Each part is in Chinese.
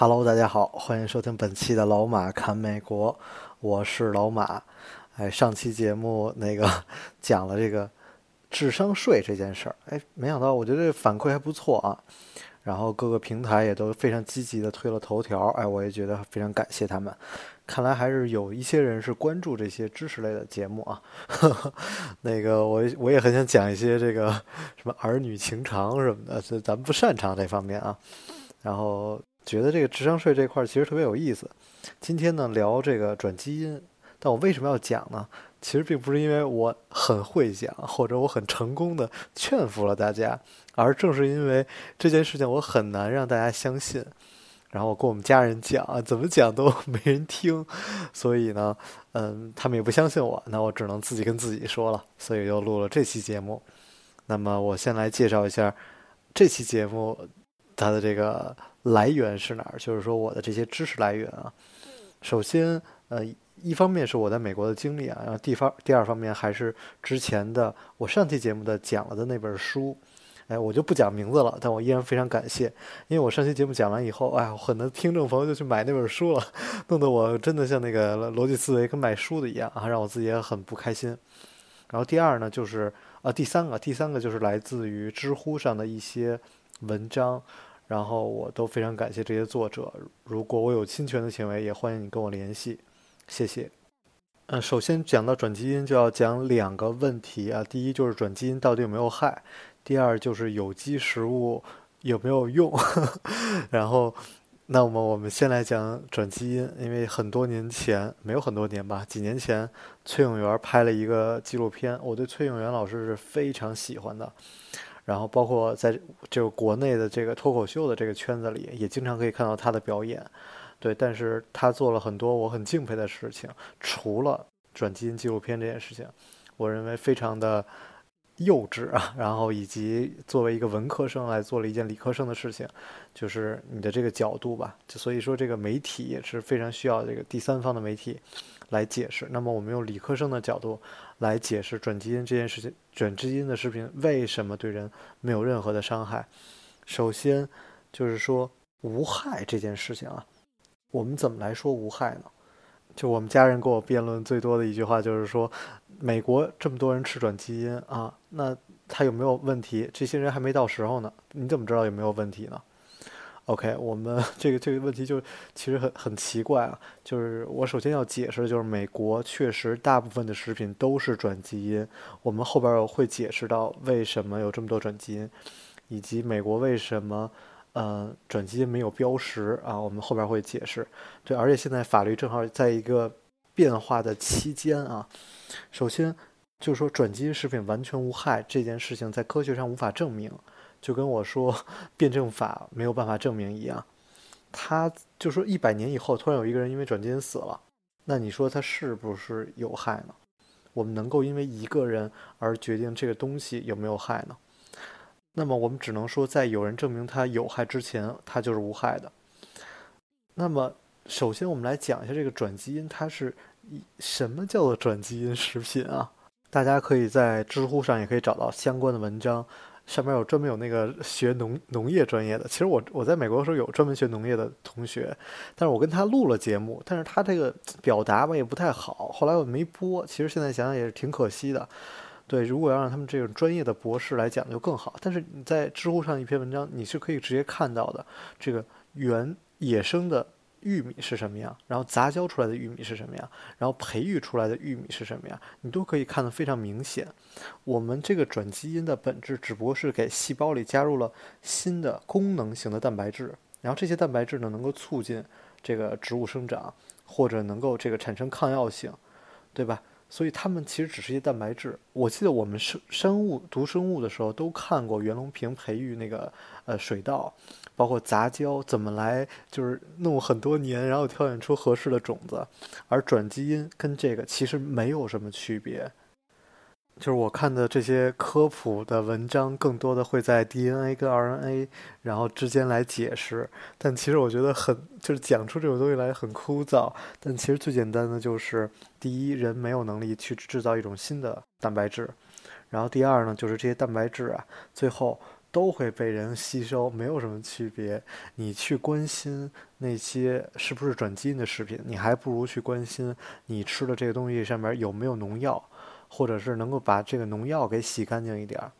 Hello，大家好，欢迎收听本期的老马侃美国，我是老马。哎，上期节目那个 讲了这个智商税这件事儿，哎，没想到我觉得这反馈还不错啊。然后各个平台也都非常积极的推了头条，哎，我也觉得非常感谢他们。看来还是有一些人是关注这些知识类的节目啊。那个我我也很想讲一些这个什么儿女情长什么的，这咱们不擅长这方面啊。然后觉得这个智商税这块儿其实特别有意思。今天呢聊这个转基因，但我为什么要讲呢？其实并不是因为我很会讲，或者我很成功的劝服了大家，而正是因为这件事情我很难让大家相信。然后我跟我们家人讲，怎么讲都没人听，所以呢，嗯，他们也不相信我，那我只能自己跟自己说了，所以又录了这期节目。那么我先来介绍一下这期节目它的这个来源是哪儿，就是说我的这些知识来源啊。首先，呃，一方面是我在美国的经历啊，然后第方第二方面还是之前的我上期节目的讲了的那本书。哎，我就不讲名字了，但我依然非常感谢，因为我上期节目讲完以后，哎，很多听众朋友就去买那本书了，弄得我真的像那个逻辑思维跟卖书的一样啊，让我自己也很不开心。然后第二呢，就是啊，第三个，第三个就是来自于知乎上的一些文章，然后我都非常感谢这些作者。如果我有侵权的行为，也欢迎你跟我联系，谢谢。嗯，首先讲到转基因，就要讲两个问题啊，第一就是转基因到底有没有害。第二就是有机食物有没有用，然后，那么我们先来讲转基因，因为很多年前没有很多年吧，几年前崔永元拍了一个纪录片，我对崔永元老师是非常喜欢的，然后包括在这个国内的这个脱口秀的这个圈子里，也经常可以看到他的表演，对，但是他做了很多我很敬佩的事情，除了转基因纪录片这件事情，我认为非常的。幼稚啊，然后以及作为一个文科生来做了一件理科生的事情，就是你的这个角度吧。就所以说，这个媒体也是非常需要这个第三方的媒体来解释。那么，我们用理科生的角度来解释转基因这件事情，转基因的视频为什么对人没有任何的伤害？首先就是说无害这件事情啊，我们怎么来说无害呢？就我们家人跟我辩论最多的一句话就是说。美国这么多人吃转基因啊，那他有没有问题？这些人还没到时候呢，你怎么知道有没有问题呢？OK，我们 这个这个问题就其实很很奇怪啊。就是我首先要解释的就是，美国确实大部分的食品都是转基因。我们后边会解释到为什么有这么多转基因，以及美国为什么呃转基因没有标识啊。我们后边会解释。对，而且现在法律正好在一个变化的期间啊。首先，就是说转基因食品完全无害这件事情，在科学上无法证明，就跟我说辩证法没有办法证明一样。他就说一百年以后突然有一个人因为转基因死了，那你说他是不是有害呢？我们能够因为一个人而决定这个东西有没有害呢？那么我们只能说，在有人证明它有害之前，它就是无害的。那么，首先我们来讲一下这个转基因，它是。什么叫做转基因食品啊？大家可以在知乎上也可以找到相关的文章，上面有专门有那个学农农业专业的。其实我我在美国的时候有专门学农业的同学，但是我跟他录了节目，但是他这个表达吧也不太好，后来我没播。其实现在想想也是挺可惜的。对，如果要让他们这种专业的博士来讲就更好。但是你在知乎上一篇文章，你是可以直接看到的，这个原野生的。玉米是什么样？然后杂交出来的玉米是什么样？然后培育出来的玉米是什么样？你都可以看得非常明显。我们这个转基因的本质只不过是给细胞里加入了新的功能型的蛋白质，然后这些蛋白质呢能够促进这个植物生长，或者能够这个产生抗药性，对吧？所以它们其实只是一些蛋白质。我记得我们生生物读生物的时候都看过袁隆平培育那个呃水稻，包括杂交怎么来，就是弄很多年，然后挑选出合适的种子。而转基因跟这个其实没有什么区别。就是我看的这些科普的文章，更多的会在 DNA 跟 RNA 然后之间来解释，但其实我觉得很就是讲出这种东西来很枯燥。但其实最简单的就是，第一，人没有能力去制造一种新的蛋白质，然后第二呢，就是这些蛋白质啊，最后都会被人吸收，没有什么区别。你去关心那些是不是转基因的食品，你还不如去关心你吃的这个东西上面有没有农药。或者是能够把这个农药给洗干净一点儿，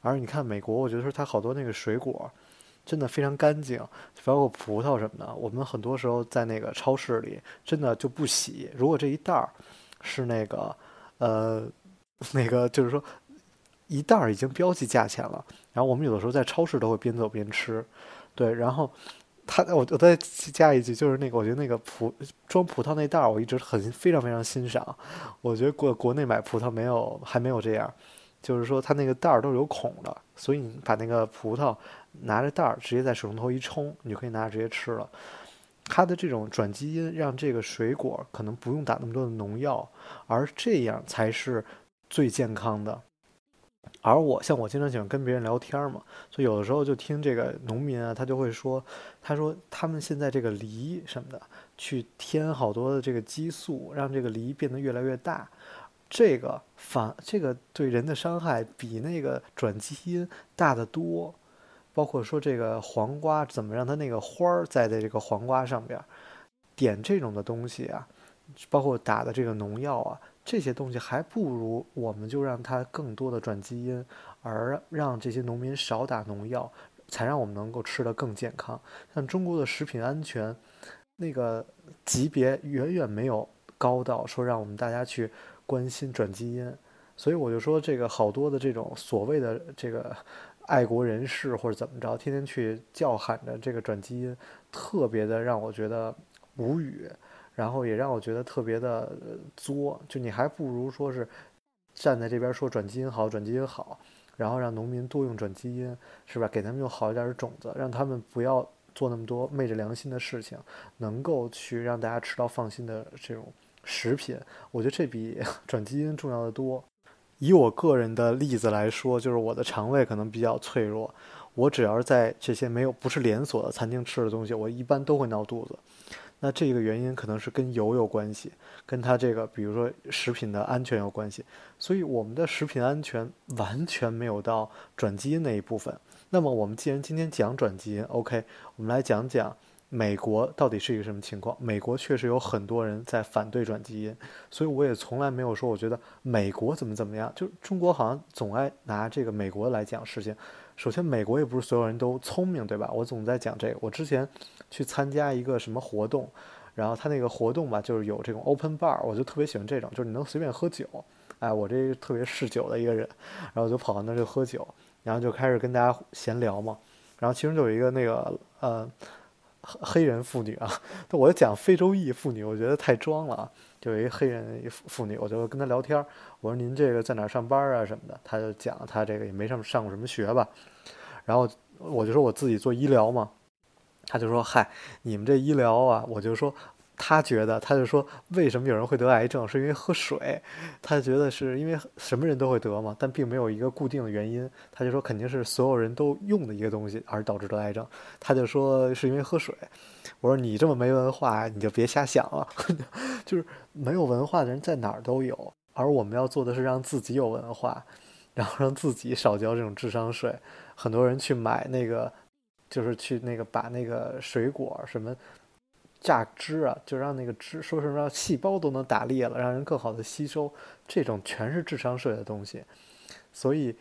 而你看美国，我觉得说它好多那个水果，真的非常干净，包括葡萄什么的。我们很多时候在那个超市里，真的就不洗。如果这一袋儿是那个，呃，那个就是说一袋儿已经标记价钱了，然后我们有的时候在超市都会边走边吃，对，然后。他我我再加一句，就是那个我觉得那个葡装葡萄那袋儿，我一直很非常非常欣赏。我觉得国国内买葡萄没有还没有这样，就是说它那个袋儿都是有孔的，所以你把那个葡萄拿着袋儿直接在水龙头一冲，你就可以拿着直接吃了。它的这种转基因让这个水果可能不用打那么多的农药，而这样才是最健康的。而我像我经常喜欢跟别人聊天嘛，所以有的时候就听这个农民啊，他就会说，他说他们现在这个梨什么的，去添好多的这个激素，让这个梨变得越来越大，这个反这个对人的伤害比那个转基因大得多。包括说这个黄瓜怎么让它那个花儿栽在这个黄瓜上边点这种的东西啊，包括打的这个农药啊。这些东西还不如我们就让它更多的转基因，而让这些农民少打农药，才让我们能够吃得更健康。像中国的食品安全，那个级别远远没有高到说让我们大家去关心转基因。所以我就说，这个好多的这种所谓的这个 爱国人士或者怎么着，天天去叫喊着这个转基因，特别的让我觉得无语。然后也让我觉得特别的作，就你还不如说是站在这边说转基因好，转基因好，然后让农民多用转基因，是吧？给他们用好一点的种子，让他们不要做那么多昧着良心的事情，能够去让大家吃到放心的这种食品。我觉得这比 转基因重要的多。以我个人的例子来说，就是我的肠胃可能比较脆弱，我只要是在这些没有不是连锁的餐厅吃的东西，我一般都会闹肚子。那这个原因可能是跟油有关系，跟它这个比如说食品的安全有关系，所以我们的食品安全完全没有到转基因那一部分。那么我们既然今天讲转基因，OK，我们来讲讲美国到底是一个什么情况。美国确实有很多人在反对转基因，所以我也从来没有说我觉得美国怎么怎么样，就中国好像总爱拿这个美国来讲事情。首先，美国也不是所有人都聪明，对吧？我总在讲这个。我之前去参加一个什么活动，然后他那个活动吧，就是有这种 open bar，我就特别喜欢这种，就是你能随便喝酒。哎，我这特别嗜酒的一个人，然后我就跑到那儿就喝酒，然后就开始跟大家闲聊嘛。然后其中就有一个那个呃黑人妇女啊，我就讲非洲裔妇女，我觉得太装了啊。就有一黑人妇女，我就跟她聊天我说您这个在哪上班啊什么的，她就讲她这个也没上上过什么学吧，然后我就说我自己做医疗嘛，他就说嗨，你们这医疗啊，我就说。他觉得，他就说，为什么有人会得癌症，是因为喝水。他觉得是因为什么人都会得嘛，但并没有一个固定的原因。他就说，肯定是所有人都用的一个东西而导致得癌症。他就说是因为喝水。我说你这么没文化，你就别瞎想了。就是没有文化的人在哪儿都有，而我们要做的是让自己有文化，然后让自己少交这种智商税。很多人去买那个，就是去那个把那个水果什么。榨汁啊，就让那个汁说什么让细胞都能打裂了，让人更好的吸收，这种全是智商税的东西。所以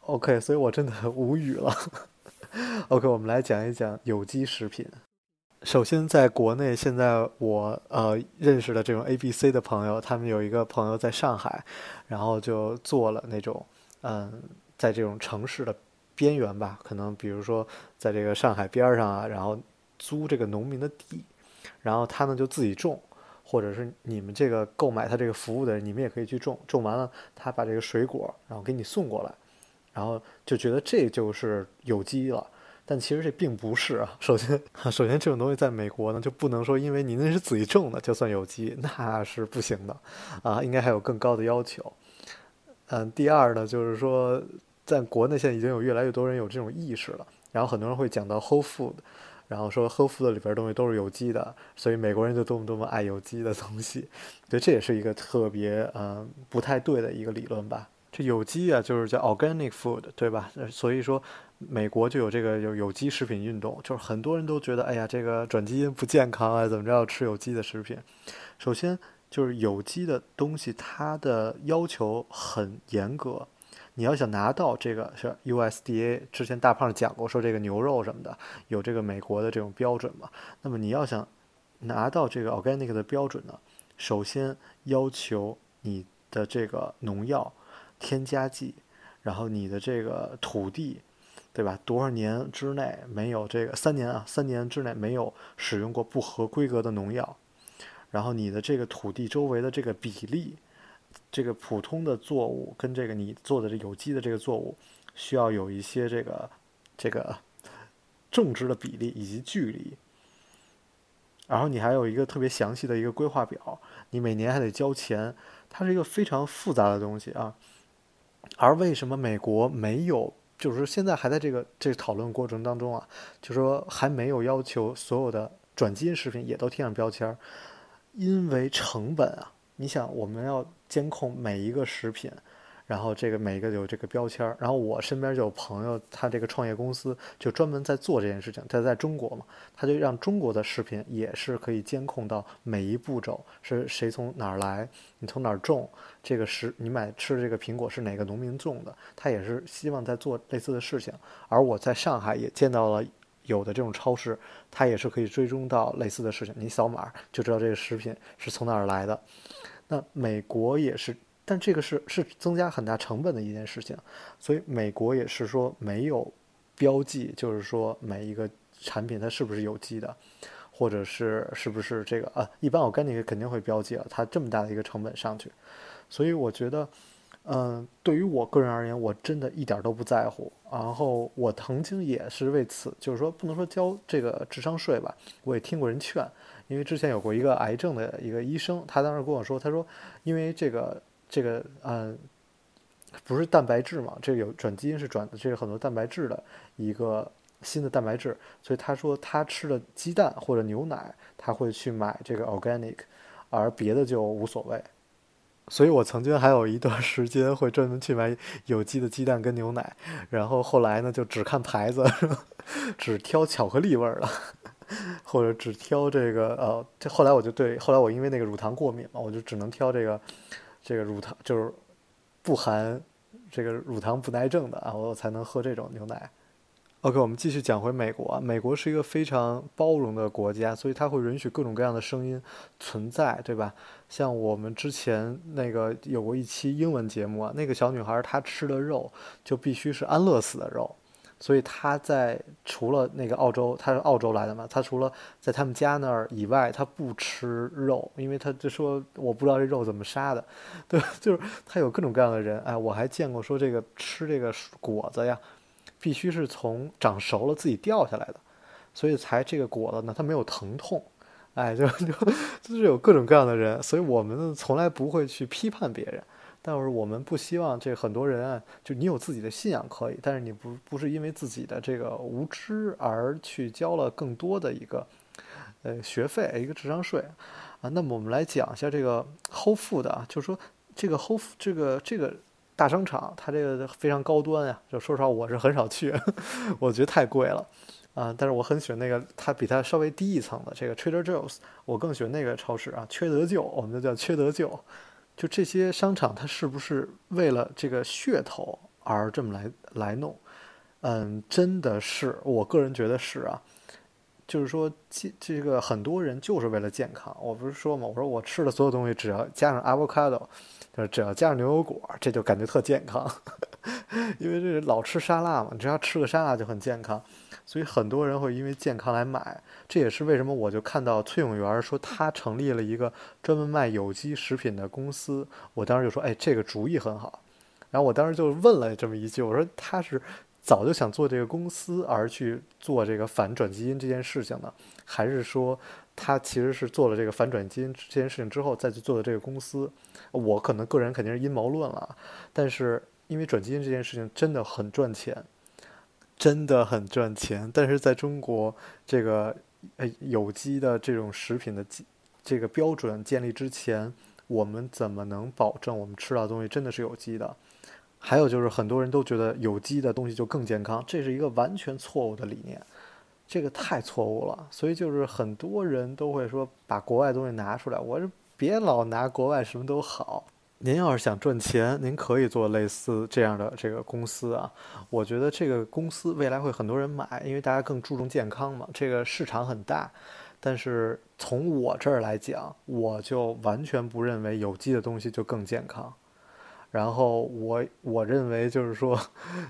，OK，所以我真的无语了。OK，我们来讲一讲有机食品。首先，在国内，现在我呃认识的这种 A、B、C 的朋友，他们有一个朋友在上海，然后就做了那种嗯，在这种城市的边缘吧，可能比如说在这个上海边上啊，然后租这个农民的地。然后他呢就自己种，或者是你们这个购买他这个服务的人，你们也可以去种，种完了他把这个水果然后给你送过来，然后就觉得这就是有机了。但其实这并不是啊。首先，首先这种东西在美国呢就不能说因为你那是自己种的就算有机，那是不行的啊，应该还有更高的要求。嗯，第二呢就是说，在国内现在已经有越来越多人有这种意识了，然后很多人会讲到 Whole Food，然后说 Whole Food 里边东西都是有机的，所以美国人就多么多么爱有机的东西，对，这也是一个特别嗯不太对的一个理论吧。这有机啊，就是叫 organic food，对吧？所以说，美国就有这个有有机食品运动，就是很多人都觉得，哎呀，这个转基因不健康啊，怎么着要吃有机的食品？首先就是有机的东西，它的要求很严格，你要想拿到这个是 USDA，之前大胖讲过，说这个牛肉什么的有这个美国的这种标准嘛？那么你要想拿到这个 organic 的标准呢，首先要求你的这个农药。添加剂，然后你的这个土地，对吧？多少年之内没有这个三年啊？三年之内没有使用过不合规格的农药，然后你的这个土地周围的这个比例，这个普通的作物跟这个你做的这有机的这个作物，需要有一些这个这个种植的比例以及距离，然后你还有一个特别详细的一个规划表，你每年还得交钱，它是一个非常复杂的东西啊。而为什么美国没有，就是现在还在这个这讨论过程当中啊，就说还没有要求所有的转基因食品也都贴上标签儿，因为成本啊，你想我们要监控每一个食品。然后这个每一个有这个标签儿，然后我身边就有朋友，他这个创业公司就专门在做这件事情。他在中国嘛，他就让中国的食品也是可以监控到每一步骤是谁从哪儿来，你从哪儿种这个食，你买吃的这个苹果是哪个农民种的，他也是希望在做类似的事情。而我在上海也见到了有的这种超市，它也是可以追踪到类似的事情，你扫码就知道这个食品是从哪儿来的。那美国也是。但这个是是增加很大成本的一件事情，所以美国也是说没有标记，就是说每一个产品它是不是有机的，或者是是不是这个啊？一般我跟你肯定会标记了，它这么大的一个成本上去，所以我觉得，嗯，对于我个人而言，我真的一点都不在乎。然后我曾经也是为此，就是说不能说交这个智商税吧，我也听过人劝，因为之前有过一个癌症的一个医生，他当时跟我说，他说因为这个。这个嗯，不是蛋白质嘛？这个有转基因是转的，这个很多蛋白质的一个新的蛋白质。所以他说他吃的鸡蛋或者牛奶，他会去买这个 organic，而别的就无所谓。所以我曾经还有一段时间会专门去买有机的鸡蛋跟牛奶，然后后来呢就只看牌子，只挑巧克力味儿了，或者只挑这个呃，这后来我就对，后来我因为那个乳糖过敏嘛，我就只能挑这个。这个乳糖就是不含这个乳糖不耐症的啊，我才能喝这种牛奶。OK，我们继续讲回美国。美国是一个非常包容的国家，所以它会允许各种各样的声音存在，对吧？像我们之前那个有过一期英文节目啊，那个小女孩她吃的肉就必须是安乐死的肉。所以他在除了那个澳洲，他是澳洲来的嘛？他除了在他们家那儿以外，他不吃肉，因为他就说我不知道这肉怎么杀的，对，就是他有各种各样的人。哎，我还见过说这个吃这个果子呀，必须是从长熟了自己掉下来的，所以才这个果子呢它没有疼痛，哎，就 就就是有各种各样的人，所以我们从来不会去批判别人。但是我们不希望这很多人啊，就你有自己的信仰可以，但是你不不是因为自己的这个无知而去交了更多的一个呃学费，一个智商税啊。那么我们来讲一下这个 Whole Food 啊，就是说这个 Whole 这个这个大商场，它这个非常高端呀。就说实话，我是很少去，我觉得太贵了啊。但是我很喜欢那个它比它稍微低一层的这个 Trader Joe's，我更喜欢那个超市啊，缺德舅，我们就叫缺德舅。就这些商场，它是不是为了这个噱头而这么来来弄？嗯，真的是，我个人觉得是啊。就是说，这这个很多人就是为了健康。我不是说嘛，我说我吃的所有东西只要加上 avocado，就是只要加上牛油果，这就感觉特健康。因为这老吃沙拉嘛，只要吃个沙拉就很健康。所以很多人会因为健康来买。这也是为什么我就看到崔永元说他成立了一个专门卖有机食品的公司，我当时就说，哎，这个主意很好。然后我当时就问了这么一句，我说他是早就想做这个公司而去做这个反转基因这件事情呢，还是说他其实是做了这个反转基因这件事情之后再去做的这个公司？我可能个人肯定是阴谋论了，但是因为转基因这件事情真的很赚钱，真的很赚钱。但是在中国，这个呃有机的这种食品的这个标准建立之前，我们怎么能保证我们吃到的东西真的是有机的？还有就是很多人都觉得有机的东西就更健康，这是一个完全错误的理念，这个太错误了。所以就是很多人都会说把国外东西拿出来，我别老拿国外什么都好。您要是想赚钱，您可以做类似这样的这个公司啊。我觉得这个公司未来会很多人买，因为大家更注重健康嘛。这个市场很大，但是从我这儿来讲，我就完全不认为有机的东西就更健康。然后我我认为就是说，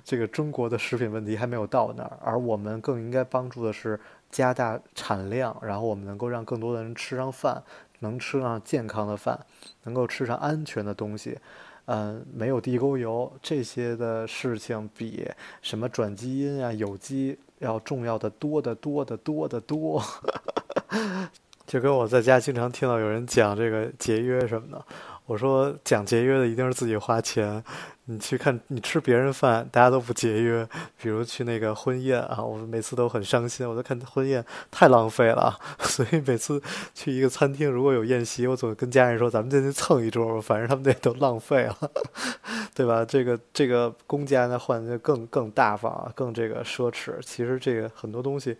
这个中国的食品问题还没有到那儿，而我们更应该帮助的是加大产量，然后我们能够让更多的人吃上饭，能吃上健康的饭，能够吃上安全的东西，嗯，没有地沟油这些的事情，比什么转基因啊、有机要重要的多得多得多得多。就跟我在家经常听到有人讲这个节约什么的。我说讲节约的一定是自己花钱，你去看你吃别人饭，大家都不节约。比如去那个婚宴啊，我每次都很伤心，我都看婚宴太浪费了。所以每次去一个餐厅，如果有宴席，我总跟家人说，咱们进去蹭一桌吧，反正他们那都浪费了，对吧？这个这个公家呢，换的更更大方，更这个奢侈。其实这个很多东西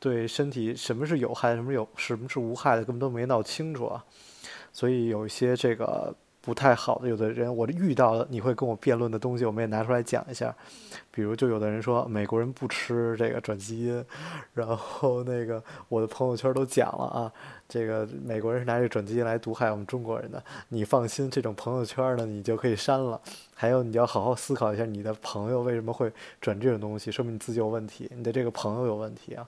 对身体什么是有害，什么有什么是无害的，根本都没闹清楚啊。所以有一些这个不太好的，有的人我遇到的，你会跟我辩论的东西，我们也拿出来讲一下。比如，就有的人说美国人不吃这个转基因，然后那个我的朋友圈都讲了啊，这个美国人是拿这个转基因来毒害我们中国人的。你放心，这种朋友圈呢，你就可以删了。还有，你要好好思考一下，你的朋友为什么会转这种东西，说明你自己有问题，你的这个朋友有问题啊。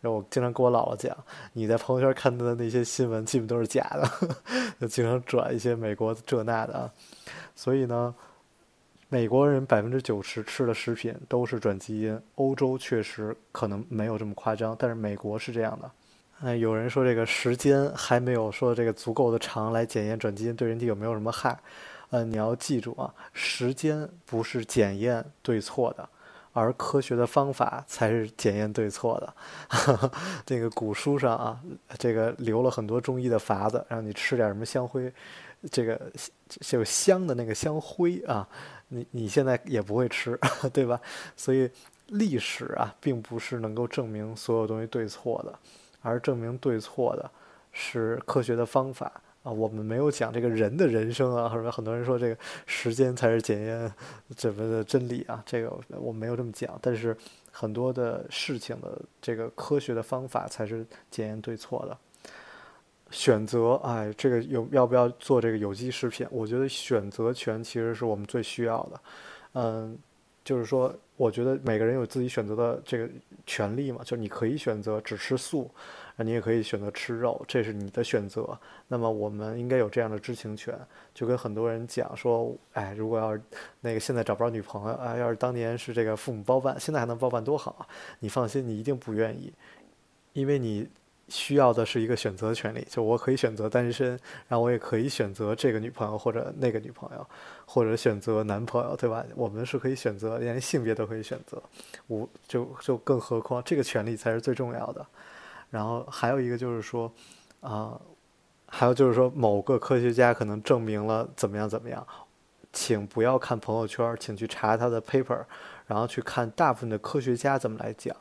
然后我经常跟我姥姥讲，你在朋友圈看到的那些新闻，基本都是假的，就经常转一些美国这那的啊。所以呢，美国人百分之九十吃的食品都是转基因，欧洲确实可能没有这么夸张，但是美国是这样的。哎，有人说这个时间还没有说这个足够的长来检验转基因对人体有没有什么害。嗯，你要记住啊，时间不是检验对错的。而科学的方法才是检验对错的。这个古书上啊，这个留了很多中医的法子，让你吃点什么香灰，这个就香的那个香灰啊，你你现在也不会吃，对吧？所以历史啊，并不是能够证明所有东西对错的，而证明对错的是科学的方法。啊，我们没有讲这个人的人生啊，或者很多人说这个时间才是检验怎么的真理啊，这个我没有这么讲。但是很多的事情的这个科学的方法才是检验对错的。选择，哎，这个有要不要做这个有机食品？我觉得选择权其实是我们最需要的。嗯，就是说，我觉得每个人有自己选择的这个权利嘛，就是你可以选择只吃素。你也可以选择吃肉，这是你的选择。那么我们应该有这样的知情权，就跟很多人讲说，哎，如果要是那个现在找不着女朋友，啊，要是当年是这个父母包办，现在还能包办多好啊！你放心，你一定不愿意，因为你需要的是一个选择权利。就我可以选择单身，然后我也可以选择这个女朋友或者那个女朋友，或者选择男朋友，对吧？我们是可以选择，连性别都可以选择。我就就更何况这个权利才是最重要的。然后还有一个就是说，啊，还有就是说，某个科学家可能证明了怎么样怎么样，请不要看朋友圈，请去查他的 paper，然后去看大部分的科学家怎么来讲。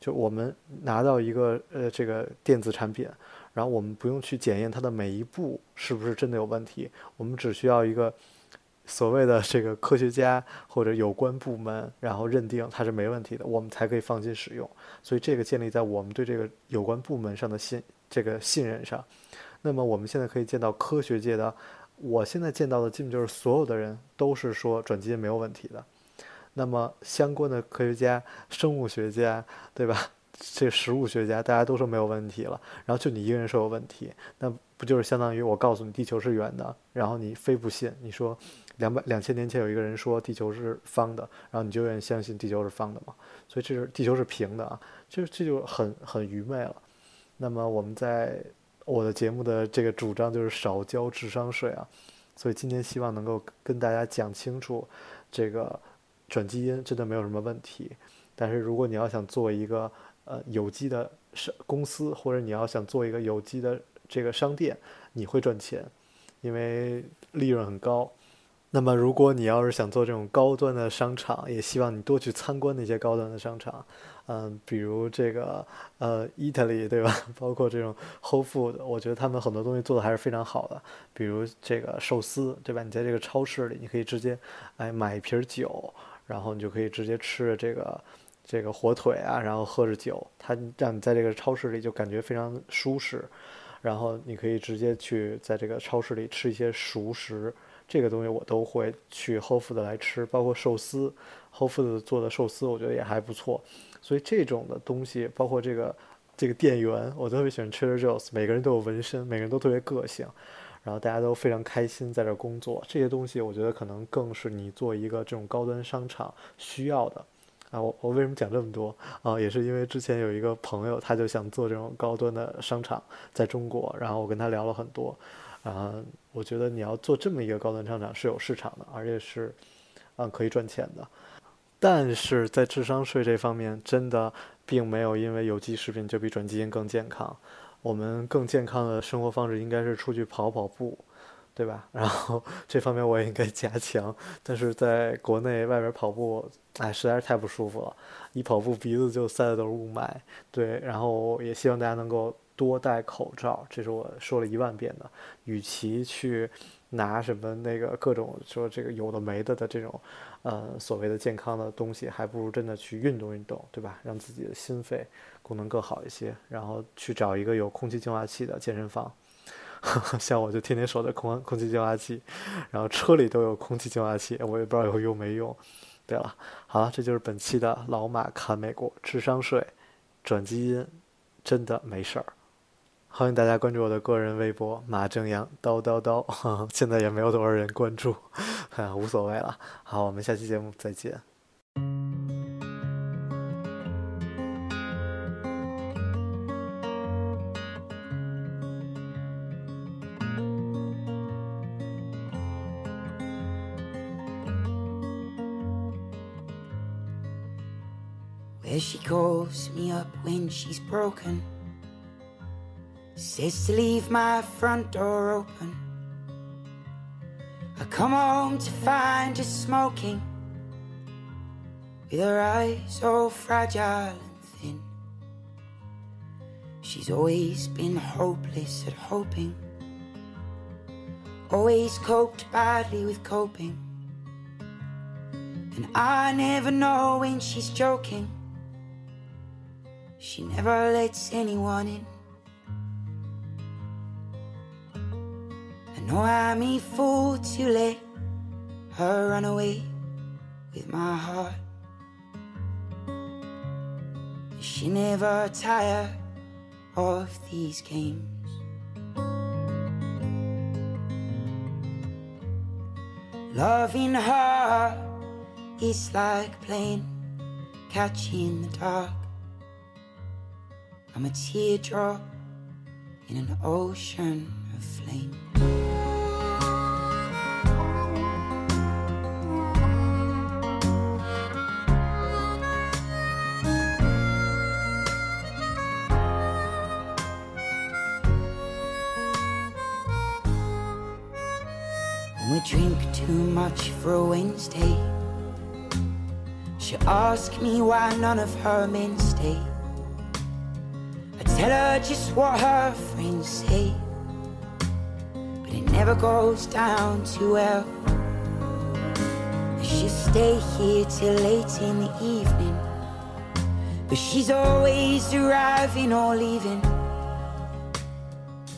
就我们拿到一个呃这个电子产品，然后我们不用去检验它的每一步是不是真的有问题，我们只需要一个。所谓的这个科学家或者有关部门，然后认定它是没问题的，我们才可以放心使用。所以这个建立在我们对这个有关部门上的信这个信任上。那么我们现在可以见到科学界的，我现在见到的基本就是所有的人都是说转基因没有问题的。那么相关的科学家、生物学家，对吧？这食物学家大家都说没有问题了，然后就你一个人说有问题，那不就是相当于我告诉你地球是圆的，然后你非不信？你说两百两千年前有一个人说地球是方的，然后你就愿意相信地球是方的吗？所以这是地球是平的啊，这这就很很愚昧了。那么我们在我的节目的这个主张就是少交智商税啊，所以今天希望能够跟大家讲清楚，这个转基因真的没有什么问题，但是如果你要想做一个呃，有机的商公司，或者你要想做一个有机的这个商店，你会赚钱，因为利润很高。那么，如果你要是想做这种高端的商场，也希望你多去参观那些高端的商场，嗯，比如这个呃，Italy 对吧？包括这种 Whole Food，我觉得他们很多东西做的还是非常好的。比如这个寿司，对吧？你在这个超市里，你可以直接哎买一瓶酒，然后你就可以直接吃着这个。这个火腿啊，然后喝着酒，它让你在这个超市里就感觉非常舒适，然后你可以直接去在这个超市里吃一些熟食，这个东西我都会去 Whole Foods 来吃，包括寿司，Whole Foods 做的寿司我觉得也还不错，所以这种的东西，包括这个这个店员，我特别喜欢 Trader Joe's，每个人都有纹身，每个人都特别个性，然后大家都非常开心在这工作，这些东西我觉得可能更是你做一个这种高端商场需要的。啊，我我为什么讲这么多啊？也是因为之前有一个朋友，他就想做这种高端的商场在中国，然后我跟他聊了很多，啊，我觉得你要做这么一个高端商场是有市场的，而且是，啊，可以赚钱的。但是在智商税这方面，真的并没有因为有机食品就比转基因更健康。我们更健康的生活方式应该是出去跑跑步。对吧？然后这方面我也应该加强，但是在国内外边跑步，哎，实在是太不舒服了，一跑步鼻子就塞的都是雾霾。对，然后也希望大家能够多戴口罩，这是我说了一万遍的。与其去拿什么那个各种说这个有的没的的这种，呃，所谓的健康的东西，还不如真的去运动运动，对吧？让自己的心肺功能更好一些，然后去找一个有空气净化器的健身房。像我就天天守着空空气净化器，然后车里都有空气净化器，我也不知道有用没用。对了，好了，这就是本期的老马看美国，智商税，转基因，真的没事儿。欢迎大家关注我的个人微博马正阳叨叨叨，现在也没有多少人关注，无所谓了。好，我们下期节目再见。she calls me up when she's broken. Says to leave my front door open. I come home to find her smoking, with her eyes all fragile and thin. She's always been hopeless at hoping, always coped badly with coping. And I never know when she's joking. She never lets anyone in. I know I'm a fool to let her run away with my heart. She never tire of these games. Loving her is like playing catch in the dark. I'm a teardrop in an ocean of flame. For a Wednesday, she ask me why none of her men stay. I tell her just what her friends say, but it never goes down too well. She stay here till late in the evening, but she's always arriving or leaving.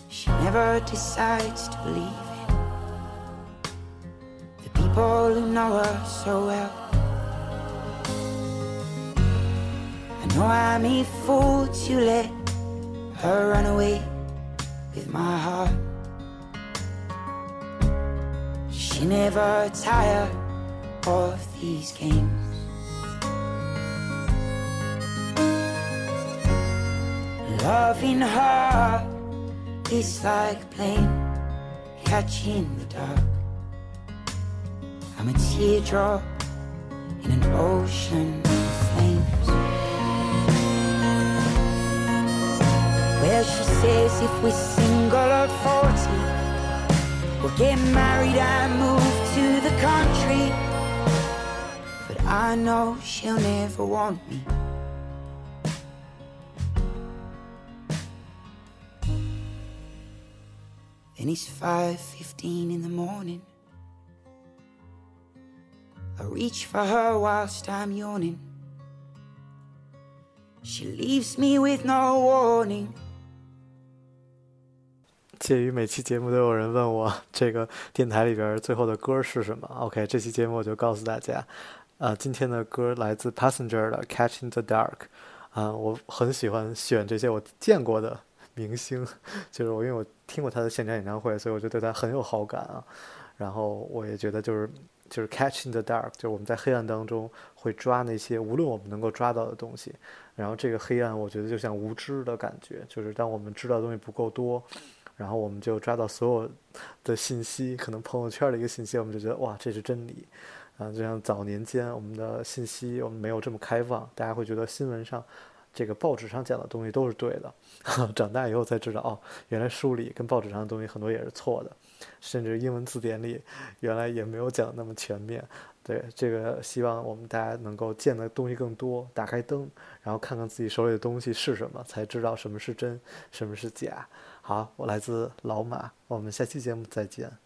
She never decides to the people who know her so well. I know I'm a fool to let her run away with my heart. She never tire of these games. Loving her is like playing catch in the dark. I'm a teardrop in an ocean of flames. Well, she says if we're single at 40, we'll get married and move to the country. But I know she'll never want me. Then it's 5.15 in the morning. I reach for her whilst I'm yawning. She leaves me with no warning. 介于每期节目都有人问我这个电台里边最后的歌是什么，OK，这期节目我就告诉大家，呃，今天的歌来自 Passenger 的《Catch in the Dark》，啊，我很喜欢选这些我见过的明星，就是我因为我听过他的现场演唱会，所以我就对他很有好感啊。然后我也觉得就是就是 catch in the dark，就是我们在黑暗当中会抓那些无论我们能够抓到的东西。然后这个黑暗，我觉得就像无知的感觉，就是当我们知道的东西不够多，然后我们就抓到所有的信息，可能朋友圈的一个信息，我们就觉得哇，这是真理。啊，就像早年间我们的信息我们没有这么开放，大家会觉得新闻上。这个报纸上讲的东西都是对的，长大以后才知道哦，原来书里跟报纸上的东西很多也是错的，甚至英文字典里原来也没有讲那么全面。对这个，希望我们大家能够见的东西更多，打开灯，然后看看自己手里的东西是什么，才知道什么是真，什么是假。好，我来自老马，我们下期节目再见。